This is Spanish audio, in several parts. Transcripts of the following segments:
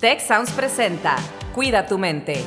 Tech Sounds presenta Cuida tu mente.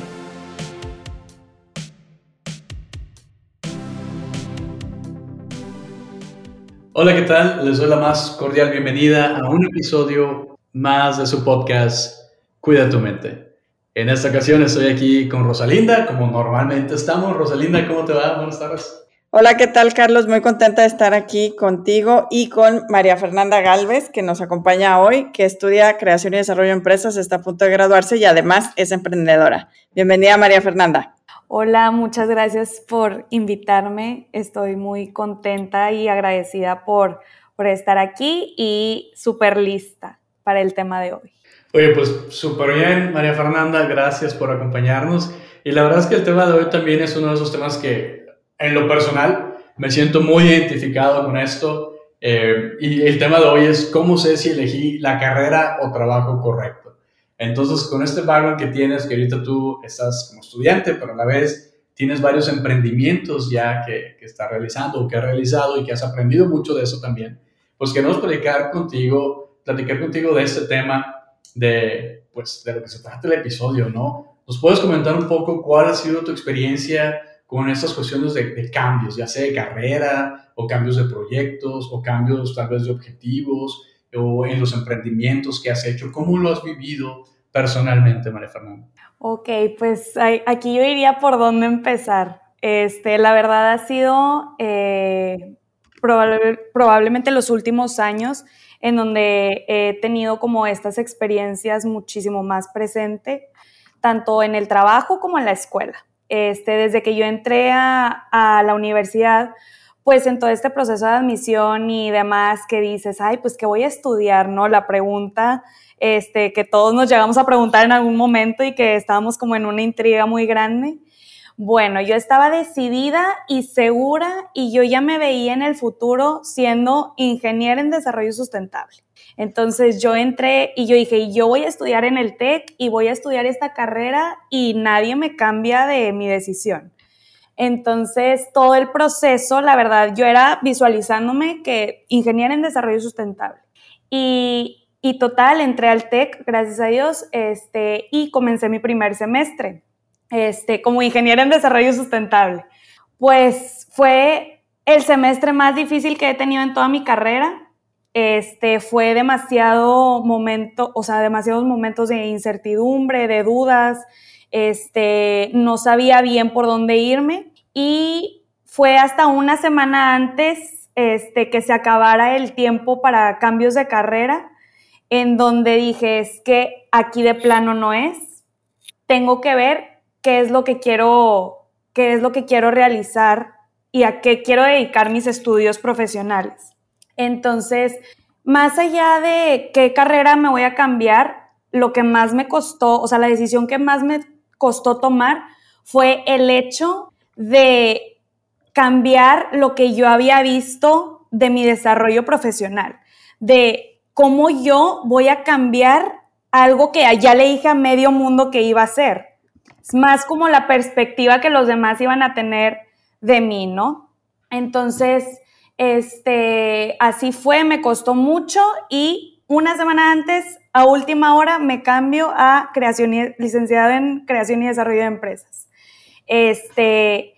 Hola, ¿qué tal? Les doy la más cordial bienvenida a un episodio más de su podcast Cuida tu mente. En esta ocasión estoy aquí con Rosalinda, como normalmente estamos. Rosalinda, ¿cómo te va? Buenas tardes. Hola, ¿qué tal, Carlos? Muy contenta de estar aquí contigo y con María Fernanda Galvez, que nos acompaña hoy, que estudia creación y desarrollo de empresas, está a punto de graduarse y además es emprendedora. Bienvenida, María Fernanda. Hola, muchas gracias por invitarme. Estoy muy contenta y agradecida por, por estar aquí y súper lista para el tema de hoy. Oye, pues súper bien, María Fernanda, gracias por acompañarnos. Y la verdad es que el tema de hoy también es uno de esos temas que en lo personal, me siento muy identificado con esto. Eh, y el tema de hoy es cómo sé si elegí la carrera o trabajo correcto. Entonces, con este background que tienes, que ahorita tú estás como estudiante, pero a la vez tienes varios emprendimientos ya que, que estás realizando o que has realizado y que has aprendido mucho de eso también, pues queremos platicar contigo, platicar contigo de este tema, de, pues, de lo que se trata el episodio, ¿no? ¿Nos puedes comentar un poco cuál ha sido tu experiencia con estas cuestiones de, cambios, ya sea de carrera o cambios de proyectos o cambios tal vez de objetivos o en los emprendimientos que has hecho. ¿Cómo lo has vivido personalmente, María Fernanda? Ok, pues aquí yo iría por dónde empezar. Este, la verdad ha sido eh, probablemente los últimos años en donde he tenido como estas experiencias muchísimo más presente, tanto en el trabajo como en la escuela. Este, desde que yo entré a, la universidad, pues en todo este proceso de admisión y demás que dices, ay, pues que voy a estudiar, ¿no? La pregunta este, que todos nos llegamos a preguntar en algún momento y que estábamos como en una intriga muy grande. Bueno, yo estaba decidida y segura y yo ya me veía en el futuro siendo ingeniera en desarrollo sustentable. Entonces yo entré y yo dije, yo voy a estudiar en el TEC y voy a estudiar esta carrera y nadie me cambia de mi decisión. Entonces todo el proceso, la verdad, yo era visualizándome que ingeniera en desarrollo sustentable. Y, total, entré al TEC, gracias a Dios, este, y comencé mi primer semestre este, como ingeniera en desarrollo sustentable. Pues fue el semestre más difícil que he tenido en toda mi carrera este, fue demasiado momento, o sea, demasiados momentos de incertidumbre, de dudas, este, no sabía bien por dónde irme y fue hasta una semana antes este, que se acabara el tiempo para cambios de carrera, en donde dije, es que aquí de plano no es, tengo que ver qué es lo que quiero, qué es lo que quiero realizar y a qué quiero dedicar mis estudios profesionales. Entonces, más allá de qué carrera me voy a cambiar, lo que más me costó, o sea, la decisión que más me costó tomar fue el hecho de cambiar lo que yo había visto de mi desarrollo profesional, de cómo yo voy a cambiar algo que ya le dije a medio mundo que iba a hacer. Es más como la perspectiva que los demás iban a tener de mí, ¿no? Entonces, este, así fue, me costó mucho y una semana antes, a última hora, me cambio a creación licenciado en creación y desarrollo de empresas. Este,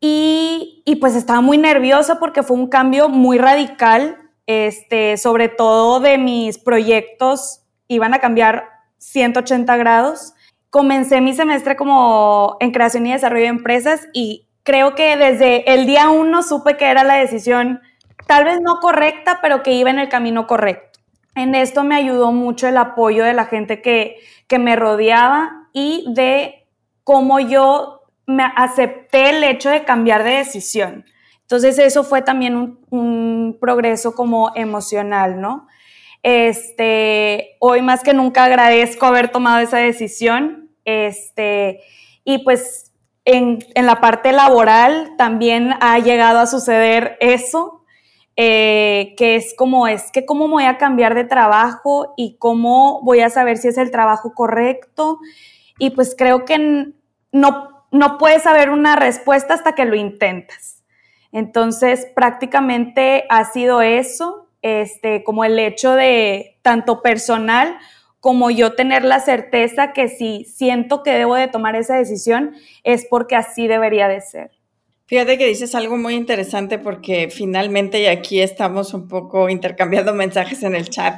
y, y, pues estaba muy nerviosa porque fue un cambio muy radical, este, sobre todo de mis proyectos, iban a cambiar 180 grados. Comencé mi semestre como en creación y desarrollo de empresas y creo que desde el día uno supe que era la decisión tal vez no correcta, pero que iba en el camino correcto. En esto me ayudó mucho el apoyo de la gente que, que me rodeaba y de cómo yo me acepté el hecho de cambiar de decisión. Entonces eso fue también un, progreso como emocional, ¿no? Este, hoy más que nunca agradezco haber tomado esa decisión. Este, y pues en, la parte laboral también ha llegado a suceder eso, eh, que es como es que cómo voy a cambiar de trabajo y cómo voy a saber si es el trabajo correcto. Y pues creo que no, no puedes saber una respuesta hasta que lo intentas. Entonces, prácticamente ha sido eso, este, como el hecho de tanto personal como yo tener la certeza que si siento que debo de tomar esa decisión es porque así debería de ser. Fíjate que dices algo muy interesante porque finalmente, y aquí estamos un poco intercambiando mensajes en el chat,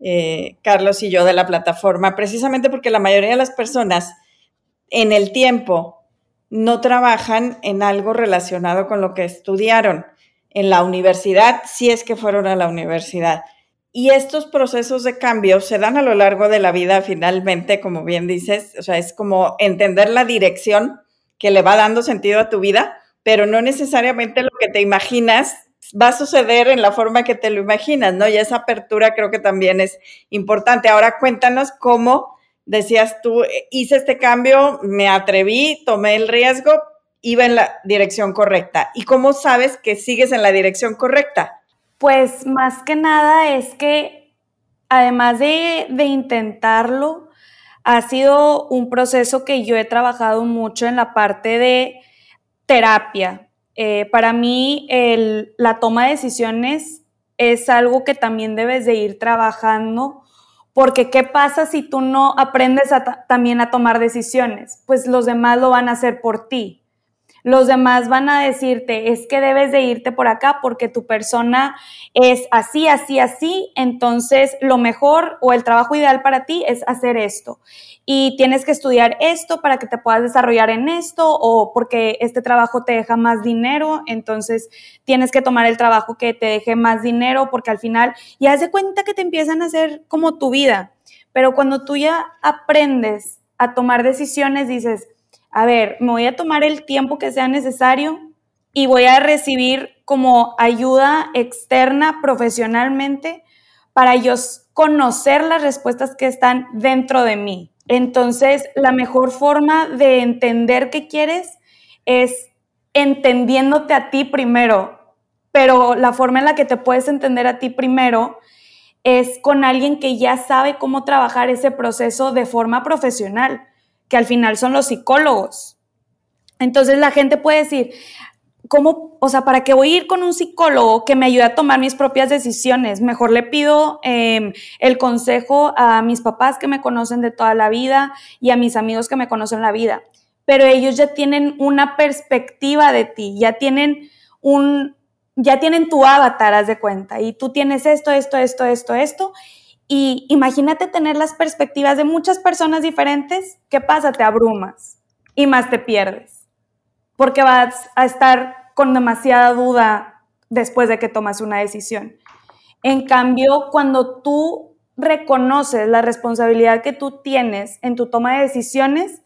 eh, Carlos y yo de la plataforma, precisamente porque la mayoría de las personas en el tiempo no trabajan en algo relacionado con lo que estudiaron en la universidad, si es que fueron a la universidad. Y estos procesos de cambio se dan a lo largo de la vida finalmente, como bien dices, o sea, es como entender la dirección que le va dando sentido a tu vida pero no necesariamente lo que te imaginas va a suceder en la forma que te lo imaginas, ¿no? Y esa apertura creo que también es importante. Ahora cuéntanos cómo decías tú, hice este cambio, me atreví, tomé el riesgo, iba en la dirección correcta. ¿Y cómo sabes que sigues en la dirección correcta? Pues más que nada es que además de, de intentarlo, ha sido un proceso que yo he trabajado mucho en la parte de terapia. Eh, para mí la toma de decisiones es algo que también debes de ir trabajando porque ¿qué pasa si tú no aprendes también a tomar decisiones? Pues los demás lo van a hacer por ti los demás van a decirte, es que debes de irte por acá porque tu persona es así, así, así, entonces lo mejor o el trabajo ideal para ti es hacer esto. Y tienes que estudiar esto para que te puedas desarrollar en esto o porque este trabajo te deja más dinero, entonces tienes que tomar el trabajo que te deje más dinero porque al final ya de cuenta que te empiezan a hacer como tu vida. Pero cuando tú ya aprendes a tomar decisiones, dices, a ver, me voy a tomar el tiempo que sea necesario y voy a recibir como ayuda externa profesionalmente para yo conocer las respuestas que están dentro de mí. Entonces, la mejor forma de entender qué quieres es entendiéndote a ti primero, pero la forma en la que te puedes entender a ti primero es con alguien que ya sabe cómo trabajar ese proceso de forma profesional que al final son los psicólogos. Entonces la gente puede decir, ¿cómo, o sea, para qué voy a ir con un psicólogo que me ayude a tomar mis propias decisiones? Mejor le pido em, el consejo a mis papás que me conocen de toda la vida y a mis amigos que me conocen la vida. Pero ellos ya tienen una perspectiva de ti, ya tienen un, ya tienen tu avatar, haz de cuenta, y tú tienes esto, esto, esto, esto, esto, y imagínate tener las perspectivas de muchas personas diferentes. ¿Qué pasa? Te abrumas y más te pierdes. Porque vas a estar con demasiada duda después de que tomas una decisión. En cambio, cuando tú reconoces la responsabilidad que tú tienes en tu toma de decisiones,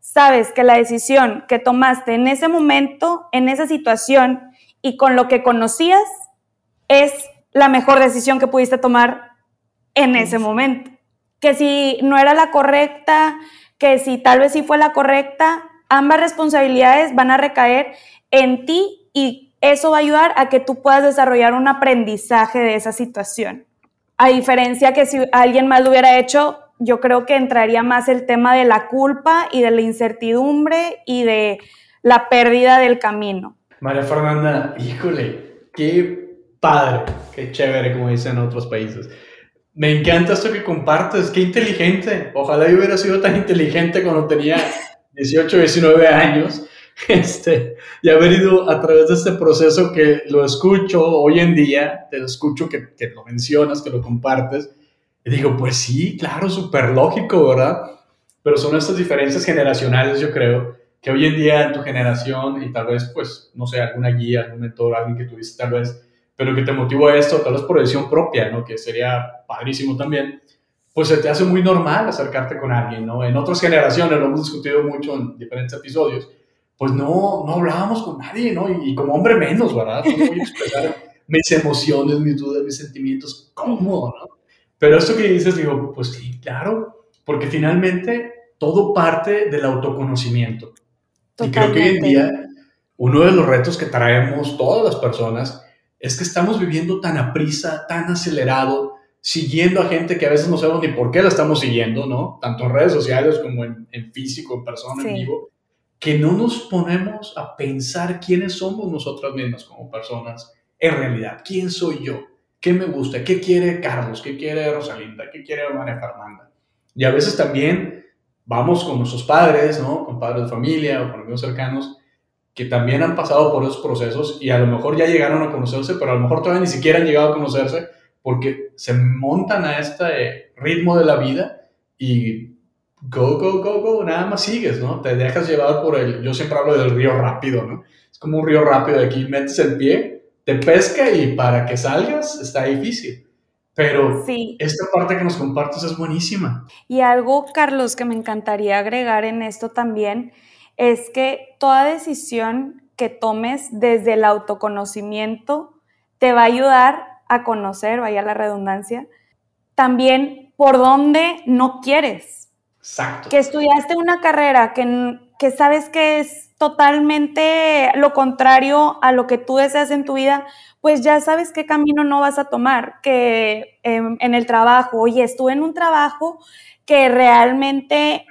sabes que la decisión que tomaste en ese momento, en esa situación y con lo que conocías, es la mejor decisión que pudiste tomar en ese momento. Que si no era la correcta, que si tal vez sí fue la correcta, ambas responsabilidades van a recaer en ti y eso va a ayudar a que tú puedas desarrollar un aprendizaje de esa situación. A diferencia que si alguien más lo hubiera hecho, yo creo que entraría más el tema de la culpa y de la incertidumbre y de la pérdida del camino. María Fernanda, híjole, qué padre, qué chévere, como dicen en otros países. Me encanta esto que compartes, qué inteligente. Ojalá yo hubiera sido tan inteligente cuando tenía 18, 19 años. Este, y haber ido a través de este proceso que lo escucho hoy en día, te lo escucho que, que lo mencionas, que lo compartes, y digo, pues sí, claro, súper lógico, ¿verdad? Pero son estas diferencias generacionales, yo creo, que hoy en día en tu generación y tal vez, pues, no sé, alguna guía, algún mentor, alguien que tuviste tal vez pero que te motivó a esto, tal vez por decisión propia, ¿no? Que sería padrísimo también, pues se te hace muy normal acercarte con alguien, ¿no? En otras generaciones, lo hemos discutido mucho en diferentes episodios, pues no, no hablábamos con nadie, ¿no? Y, como hombre menos, ¿verdad? No voy a expresar mis emociones, mis dudas, mis sentimientos, ¿cómo, no? Pero esto que dices, digo, pues sí, claro, porque finalmente todo parte del autoconocimiento. Y creo que hoy en día uno de los retos que traemos todas las personas es que estamos viviendo tan a prisa, tan acelerado, siguiendo a gente que a veces no sabemos ni por qué la estamos siguiendo, ¿no? Tanto en redes sociales como en, físico, en persona, en vivo, que no nos ponemos a pensar quiénes somos nosotras mismas como personas en realidad. ¿Quién soy yo? ¿Qué me gusta? ¿Qué quiere Carlos? ¿Qué quiere Rosalinda? ¿Qué quiere María Fernanda? Y a veces también vamos con nuestros padres, ¿no? Con padres de familia o con amigos cercanos que también han pasado por esos procesos y a lo mejor ya llegaron a conocerse, pero a lo mejor todavía ni siquiera han llegado a conocerse porque se montan a este ritmo de la vida y go, go, go, go, nada más sigues, ¿no? Te dejas llevar por el, yo siempre hablo del río rápido, ¿no? Es como un río rápido de aquí, metes el pie, te pesca y para que salgas está difícil. Pero sí. esta parte que nos compartes es buenísima. Y algo, Carlos, que me encantaría agregar en esto también es que toda decisión que tomes desde el autoconocimiento te va a ayudar a conocer, vaya la redundancia, también por dónde no quieres. Exacto. Que estudiaste una carrera que, que sabes que es totalmente lo contrario a lo que tú deseas en tu vida, pues ya sabes qué camino no vas a tomar, que em, en el trabajo, oye, estuve en un trabajo que realmente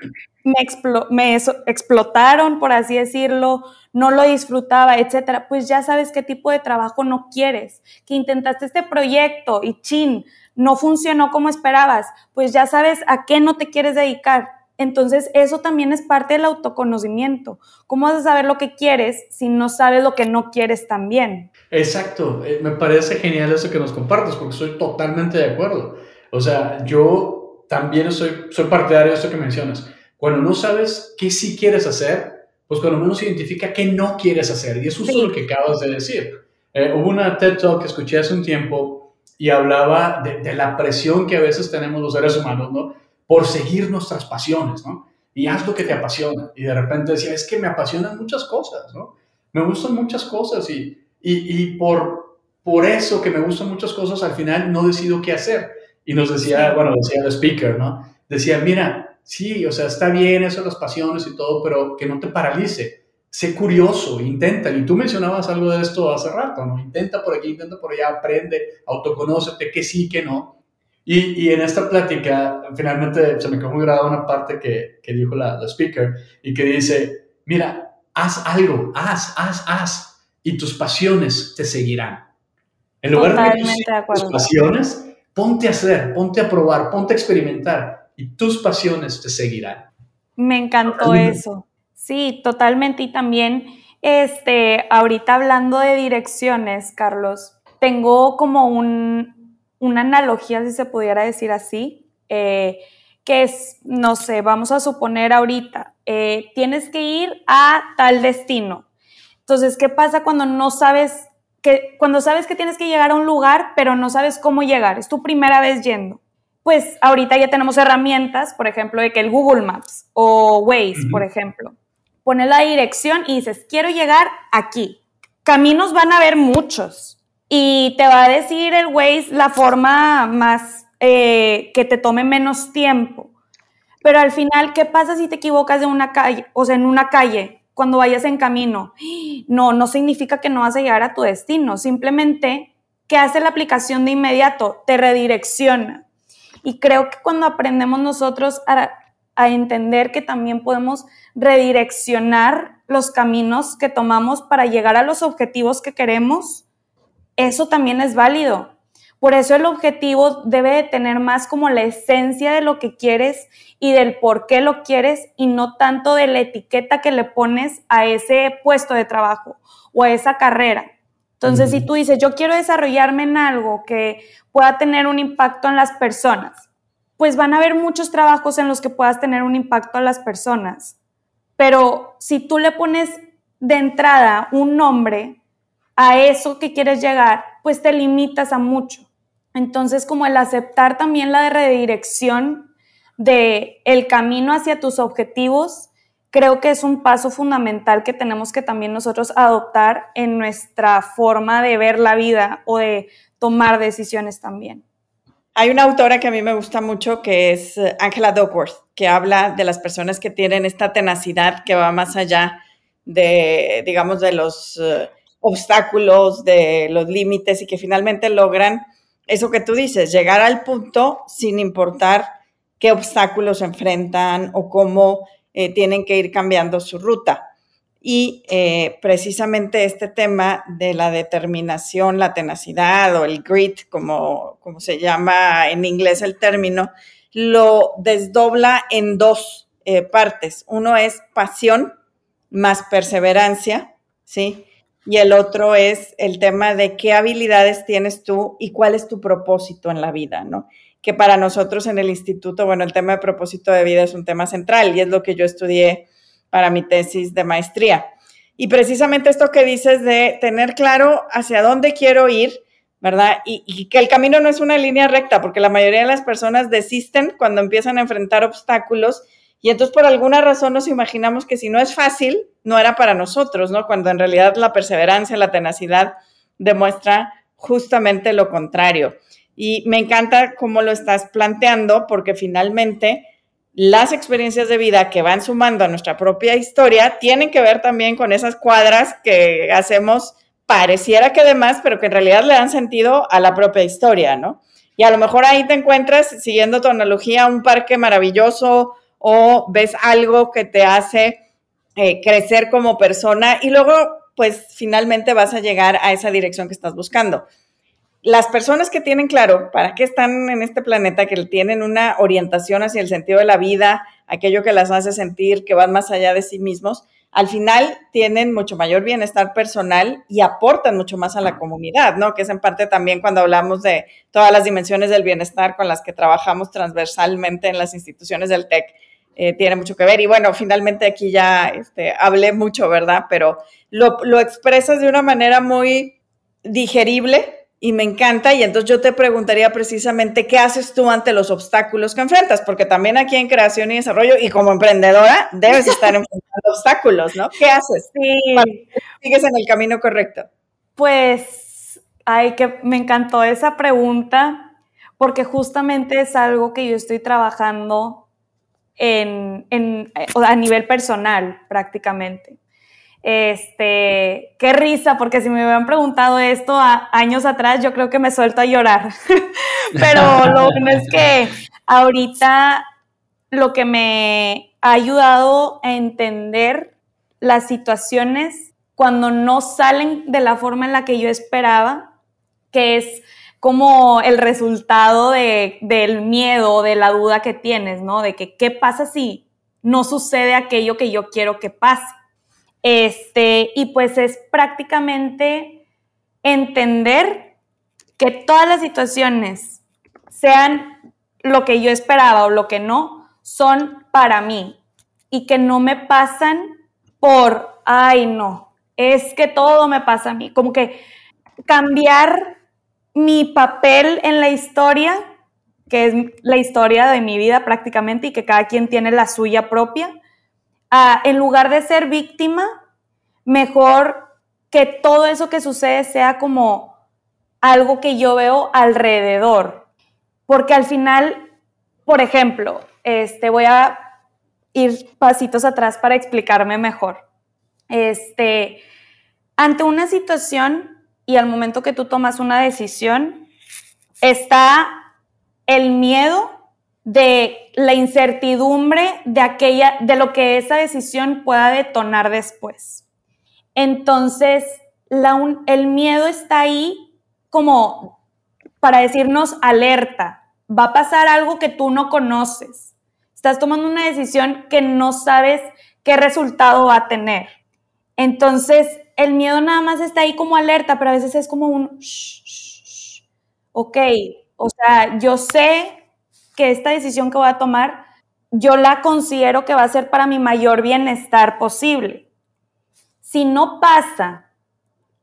me, explotaron, por así decirlo, no lo disfrutaba, etcétera, pues ya sabes qué tipo de trabajo no quieres, que intentaste este proyecto y chin, no funcionó como esperabas, pues ya sabes a qué no te quieres dedicar. Entonces, eso también es parte del autoconocimiento. ¿Cómo vas a saber lo que quieres si no sabes lo que no quieres también? Exacto, eh, me parece genial eso que nos compartes, porque estoy totalmente de acuerdo. O sea, yo también soy, soy partidario de esto que mencionas cuando no sabes qué sí quieres hacer, pues cuando menos identifica qué no quieres hacer. Y eso es lo que acabas de decir. Eh, hubo una TED Talk que escuché hace un tiempo y hablaba de, la presión que a veces tenemos los seres humanos, ¿no? Por seguir nuestras pasiones, ¿no? Y haz lo que te apasiona. Y de repente decía, es que me apasionan muchas cosas, ¿no? Me gustan muchas cosas y, y, y por, por eso que me gustan muchas cosas, al final no decido qué hacer. Y nos decía, bueno, decía el speaker, ¿no? Decía, mira, sí, o sea, está bien eso las pasiones y todo, pero que no te paralice. Sé curioso, intenta. Y tú mencionabas algo de esto hace rato, ¿no? Intenta por aquí, intenta por allá, aprende, autoconócete, que sí, que no. Y, y en esta plática, finalmente se me quedó muy grabada una parte que, que dijo la, la speaker y que dice, mira, haz algo, haz, haz, haz, y tus pasiones te seguirán. En lugar de que tus pasiones, ponte a hacer, ponte a probar, ponte a experimentar y tus pasiones te seguirán. Me encantó eso. Sí, totalmente. Y también, este, ahorita hablando de direcciones, Carlos, tengo como un, una analogía, si se pudiera decir así, eh, que es, no sé, vamos a suponer ahorita, eh, tienes que ir a tal destino. Entonces, ¿qué pasa cuando no sabes que, cuando sabes que tienes que llegar a un lugar, pero no sabes cómo llegar? Es tu primera vez yendo pues ahorita ya tenemos herramientas, por ejemplo, de que el Google Maps o Waze, por ejemplo, pones la dirección y dices, quiero llegar aquí. Caminos van a haber muchos y te va a decir el Waze la forma más eh, que te tome menos tiempo. Pero al final, ¿qué pasa si te equivocas de una calle, o sea, en una calle, cuando vayas en camino? No, no significa que no vas a llegar a tu destino, simplemente que hace la aplicación de inmediato, te redirecciona. Y creo que cuando aprendemos nosotros a, entender que también podemos redireccionar los caminos que tomamos para llegar a los objetivos que queremos, eso también es válido. Por eso el objetivo debe de tener más como la esencia de lo que quieres y del por qué lo quieres y no tanto de la etiqueta que le pones a ese puesto de trabajo o a esa carrera. Entonces, si tú dices, yo quiero desarrollarme en algo que pueda tener un impacto en las personas, pues van a haber muchos trabajos en los que puedas tener un impacto a las personas. Pero si tú le pones de entrada un nombre a eso que quieres llegar, pues te limitas a mucho. Entonces, como el aceptar también la redirección de el camino hacia tus objetivos creo que es un paso fundamental que tenemos que también nosotros adoptar en nuestra forma de ver la vida o de tomar decisiones también. Hay una autora que a mí me gusta mucho que es eh, Angela Duckworth, que habla de las personas que tienen esta tenacidad que va más allá de, digamos, de los eh, obstáculos, de los límites y que finalmente logran eso que tú dices, llegar al punto sin importar qué obstáculos enfrentan o cómo eh, tienen que ir cambiando su ruta. Y eh, precisamente este tema de la determinación, la tenacidad o el grit, como, como se llama en inglés el término, lo desdobla en dos eh, partes. Uno es pasión más perseverancia, ¿sí? Y el otro es el tema de qué habilidades tienes tú y cuál es tu propósito en la vida, ¿no? Que para nosotros en el instituto, bueno, el tema de propósito de vida es un tema central y es lo que yo estudié para mi tesis de maestría. Y precisamente esto que dices de tener claro hacia dónde quiero ir, ¿verdad? Y, que el camino no es una línea recta, porque la mayoría de las personas desisten cuando empiezan a enfrentar obstáculos y entonces por alguna razón nos imaginamos que si no es fácil, no era para nosotros, ¿no? Cuando en realidad la perseverancia, la tenacidad demuestra justamente lo contrario. Y me encanta cómo lo estás planteando porque finalmente las experiencias de vida que van sumando a nuestra propia historia tienen que ver también con esas cuadras que hacemos pareciera que demás, pero que en realidad le dan sentido a la propia historia, ¿no? Y a lo mejor ahí te encuentras, siguiendo tu analogía, un parque maravilloso o ves algo que te hace eh, crecer como persona y luego pues finalmente vas a llegar a esa dirección que estás buscando. Las personas que tienen claro para qué están en este planeta, que tienen una orientación hacia el sentido de la vida, aquello que las hace sentir que van más allá de sí mismos, al final tienen mucho mayor bienestar personal y aportan mucho más a la comunidad, ¿no? Que es en parte también cuando hablamos de todas las dimensiones del bienestar con las que trabajamos transversalmente en las instituciones del TEC eh, tiene mucho que ver. Y bueno, finalmente aquí ya este, hablé mucho, ¿verdad? Pero lo, lo expresas de una manera muy digerible y me encanta. Y entonces yo te preguntaría precisamente qué haces tú ante los obstáculos que enfrentas, porque también aquí en creación y desarrollo y como emprendedora debes estar enfrentando obstáculos, ¿no? ¿Qué haces? Sí. ¿Sigues en el camino correcto? Pues, ay, que me encantó esa pregunta, porque justamente es algo que yo estoy trabajando en, en, a nivel personal prácticamente. Este, qué risa, porque si me hubieran preguntado esto a, años atrás, yo creo que me suelto a llorar. Pero lo bueno es que ahorita lo que me ha ayudado a entender las situaciones cuando no salen de la forma en la que yo esperaba, que es como el resultado de, del miedo, de la duda que tienes, ¿no? De que qué pasa si no sucede aquello que yo quiero que pase. Este, y pues es prácticamente entender que todas las situaciones, sean lo que yo esperaba o lo que no, son para mí y que no me pasan por, ay, no, es que todo me pasa a mí. Como que cambiar mi papel en la historia, que es la historia de mi vida prácticamente y que cada quien tiene la suya propia, en lugar de ser víctima, mejor que todo eso que sucede sea como algo que yo veo alrededor. Porque al final, por ejemplo, este, voy a ir pasitos atrás para explicarme mejor. Este, ante una situación y al momento que tú tomas una decisión, está el miedo de la incertidumbre de aquella, de lo que esa decisión pueda detonar después. Entonces, el miedo está ahí como para decirnos alerta, va a pasar algo que tú no conoces. Estás tomando una decisión que no sabes qué resultado va a tener. Entonces, el miedo nada más está ahí como alerta, pero a veces es como un, ok, o sea, yo sé que esta decisión que voy a tomar, yo la considero que va a ser para mi mayor bienestar posible. Si no pasa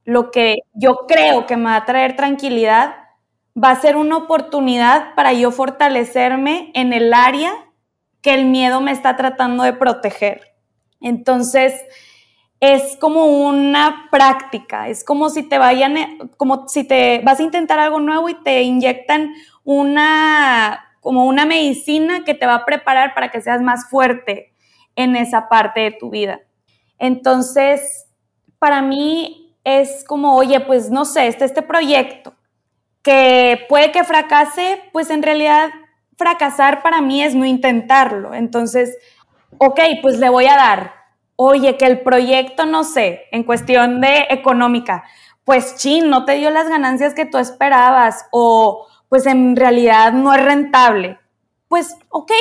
lo que yo creo que me va a traer tranquilidad, va a ser una oportunidad para yo fortalecerme en el área que el miedo me está tratando de proteger. Entonces, es como una práctica, es como si te vayan, como si te vas a intentar algo nuevo y te inyectan una, como una medicina que te va a preparar para que seas más fuerte en esa parte de tu vida. Entonces, para mí es como, oye, pues no sé, este, este proyecto que puede que fracase, pues en realidad fracasar para mí es no intentarlo. Entonces, ok, pues le voy a dar, oye, que el proyecto, no sé, en cuestión de económica, pues chin, no te dio las ganancias que tú esperabas o pues en realidad no es rentable. pues, ok,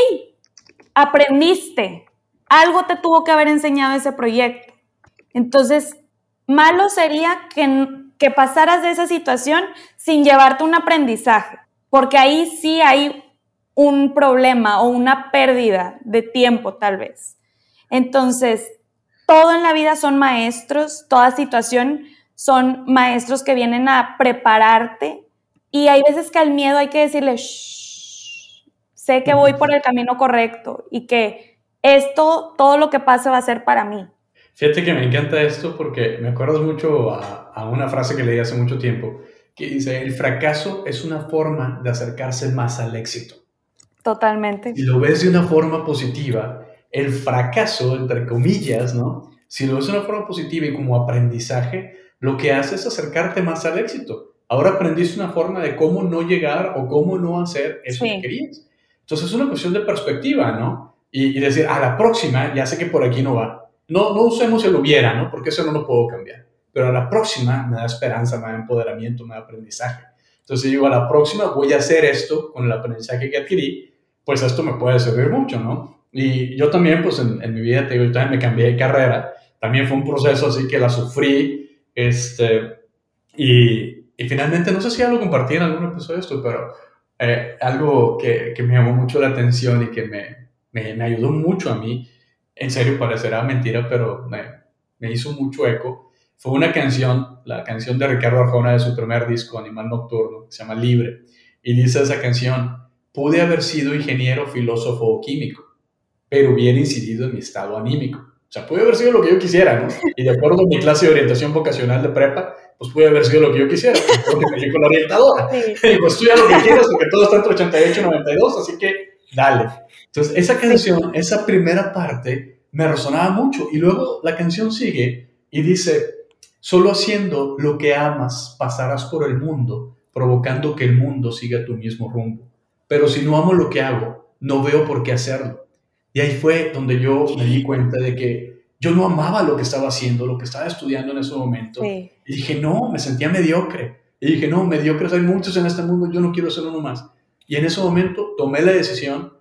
aprendiste, algo te tuvo que haber enseñado ese proyecto. Entonces, malo sería que, que pasaras de esa situación sin llevarte un aprendizaje, porque ahí sí hay un problema o una pérdida de tiempo tal vez. Entonces, todo en la vida son maestros, toda situación son maestros que vienen a prepararte y hay veces que al miedo hay que decirle, sé que voy por el camino correcto y que esto, todo lo que pase va a ser para mí. Fíjate que me encanta esto porque me acuerdas mucho a, a una frase que leí hace mucho tiempo que dice, el fracaso es una forma de acercarse más al éxito. Totalmente. Si lo ves de una forma positiva, el fracaso, entre comillas, ¿no? Si lo ves de una forma positiva y como aprendizaje, lo que hace es acercarte más al éxito. Ahora aprendiste una forma de cómo no llegar o cómo no hacer eso que querías. Entonces es una cuestión de perspectiva, ¿no? Y, decir, a la próxima ya sé que por aquí no va. No, no usemos el hubiera, ¿no? Porque eso no lo puedo cambiar. Pero a la próxima me da esperanza, me da empoderamiento, me da aprendizaje. Entonces digo, a la próxima voy a hacer esto con el aprendizaje que adquirí, pues esto me puede servir mucho, ¿no? Y yo también, pues en, mi vida, te digo, yo también me cambié de carrera. También fue un proceso así que la sufrí. Este, y, y finalmente, no sé si ya lo compartí en algún episodio esto, pero eh, algo que, que, me llamó mucho la atención y que me, me, me, ayudó mucho a mí, en serio parecerá mentira, pero me, me hizo mucho eco, fue una canción, la canción de Ricardo Arjona de su primer disco, Animal Nocturno, que se llama Libre. Y dice esa canción, pude haber sido ingeniero, filósofo o químico pero hubiera incidido en mi estado anímico. O sea, puede haber sido lo que yo quisiera, ¿no? Y de acuerdo a mi clase de orientación vocacional de prepa, pues puede haber sido lo que yo quisiera, porque me con la orientadora. Sí. Y pues estudia lo que quieras, porque todo está entre 88 y 92, así que dale. Entonces, esa canción, esa primera parte, me resonaba mucho. Y luego la canción sigue y dice, solo haciendo lo que amas pasarás por el mundo, provocando que el mundo siga tu mismo rumbo. Pero si no amo lo que hago, no veo por qué hacerlo. Y ahí fue donde yo me di cuenta de que yo no amaba lo que estaba haciendo, lo que estaba estudiando en ese momento. Y dije, no, me sentía mediocre. Y dije, no, mediocres hay muchos en este mundo, yo no quiero ser uno más. Y en ese momento tomé la decisión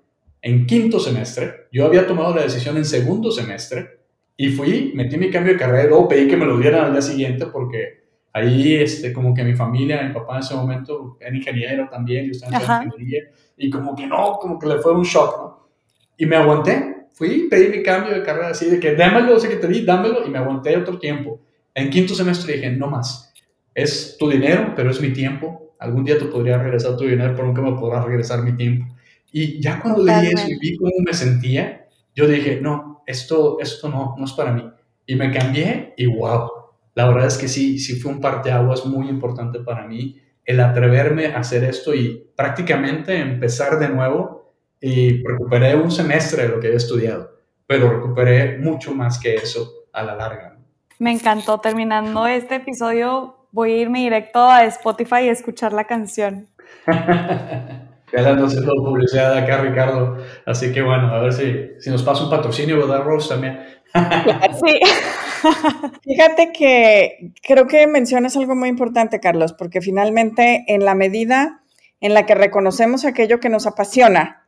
en quinto semestre. Yo había tomado la decisión en segundo semestre. Y fui, metí mi cambio de carrera, o pedí que me lo dieran al día siguiente porque ahí, este, como que mi familia, mi papá en ese momento era ingeniero también, yo estaba en ingeniería, y como que no, como que le fue un shock, ¿no? Y me aguanté. Fui, pedí mi cambio de carrera así, de que dámelo, sé que te di, dámelo, y me aguanté otro tiempo. En quinto semestre dije, no más. Es tu dinero, pero es mi tiempo. Algún día te podría regresar tu dinero, pero nunca me podrás regresar mi tiempo. Y ya cuando leí eso y vi cómo me sentía, yo dije, no, esto, esto no, no es para mí. Y me cambié y wow, la verdad es que sí, sí fue un parteaguas muy importante para mí el atreverme a hacer esto y prácticamente empezar de nuevo y recuperé un semestre de lo que he estudiado, pero recuperé mucho más que eso a la larga. Me encantó. Terminando este episodio, voy a irme directo a Spotify y escuchar la canción. ya haciendo publicidad acá, Ricardo. Así que bueno, a ver si, si nos pasa un patrocinio, ¿verdad, Rose? También. sí. Fíjate que creo que mencionas algo muy importante, Carlos, porque finalmente en la medida en la que reconocemos aquello que nos apasiona,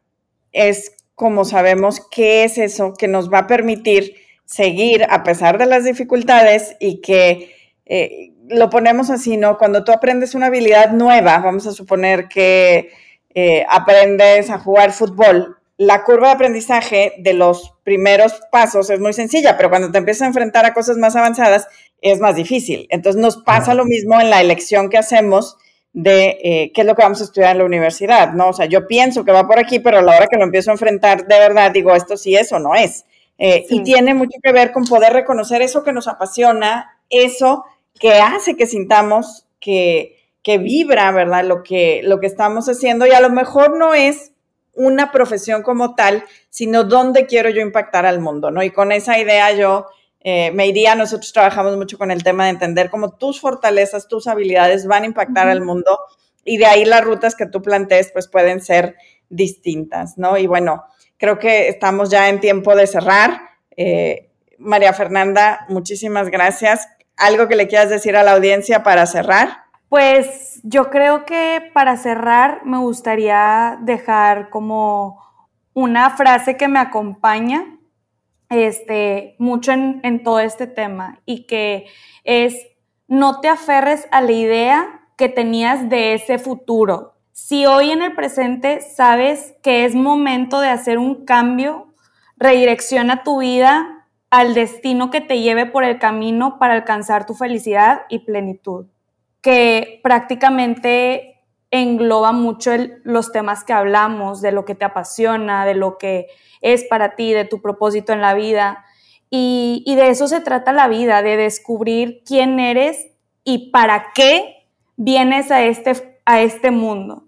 es como sabemos qué es eso que nos va a permitir seguir a pesar de las dificultades y que eh, lo ponemos así, ¿no? Cuando tú aprendes una habilidad nueva, vamos a suponer que eh, aprendes a jugar fútbol, la curva de aprendizaje de los primeros pasos es muy sencilla, pero cuando te empiezas a enfrentar a cosas más avanzadas es más difícil. Entonces nos pasa lo mismo en la elección que hacemos de eh, qué es lo que vamos a estudiar en la universidad, ¿no? O sea, yo pienso que va por aquí, pero a la hora que lo empiezo a enfrentar de verdad, digo, esto sí es o no es. Eh, y tiene mucho que ver con poder reconocer eso que nos apasiona, eso que hace que sintamos que, que vibra, ¿verdad? Lo que, lo que estamos haciendo y a lo mejor no es una profesión como tal, sino dónde quiero yo impactar al mundo, ¿no? Y con esa idea yo eh, me iría, nosotros trabajamos mucho con el tema de entender cómo tus fortalezas, tus habilidades van a impactar al mundo y de ahí las rutas que tú plantees pues pueden ser distintas, ¿no? Y bueno, creo que estamos ya en tiempo de cerrar. Eh, María Fernanda, muchísimas gracias. ¿Algo que le quieras decir a la audiencia para cerrar? Pues yo creo que para cerrar me gustaría dejar como una frase que me acompaña este, mucho en, en todo este tema y que es, no te aferres a la idea que tenías de ese futuro. Si hoy en el presente sabes que es momento de hacer un cambio, redirecciona tu vida al destino que te lleve por el camino para alcanzar tu felicidad y plenitud, que prácticamente engloba mucho los temas que hablamos, de lo que te apasiona, de lo que es para ti, de tu propósito en la vida. Y, y de eso se trata la vida, de descubrir quién eres y para qué vienes a este, a este mundo.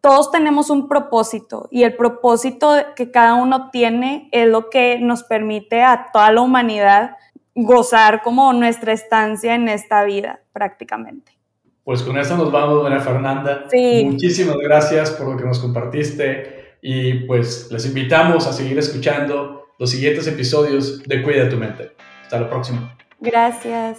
Todos tenemos un propósito y el propósito que cada uno tiene es lo que nos permite a toda la humanidad gozar como nuestra estancia en esta vida prácticamente. Pues con eso nos vamos, doña Fernanda. Muchísimas gracias por lo que nos compartiste y pues les invitamos a seguir escuchando los siguientes episodios de Cuida tu mente. Hasta la próxima. Gracias.